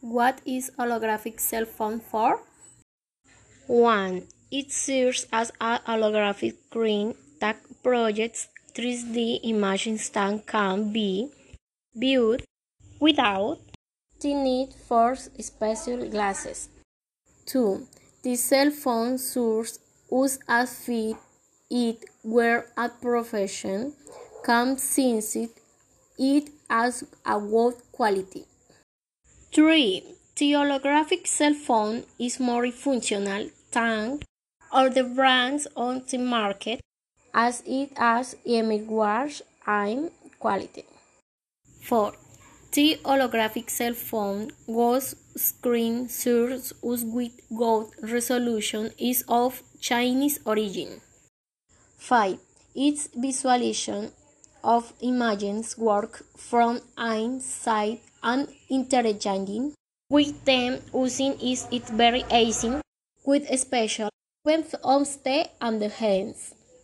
What is holographic cell phone for? 1. It serves as a holographic screen that projects 3D images that can be viewed without the need for special glasses. 2. The cell phone serves us as fit it were a profession can sense it it as a good quality. 3. The holographic cell phone is more functional than other brands on the market as it has image and quality. 4. The holographic cell phone whose screen us with good resolution is of Chinese origin. 5. Its visualization of images work from inside and interchanging with them using is it very easy with special weapons on the and the hands.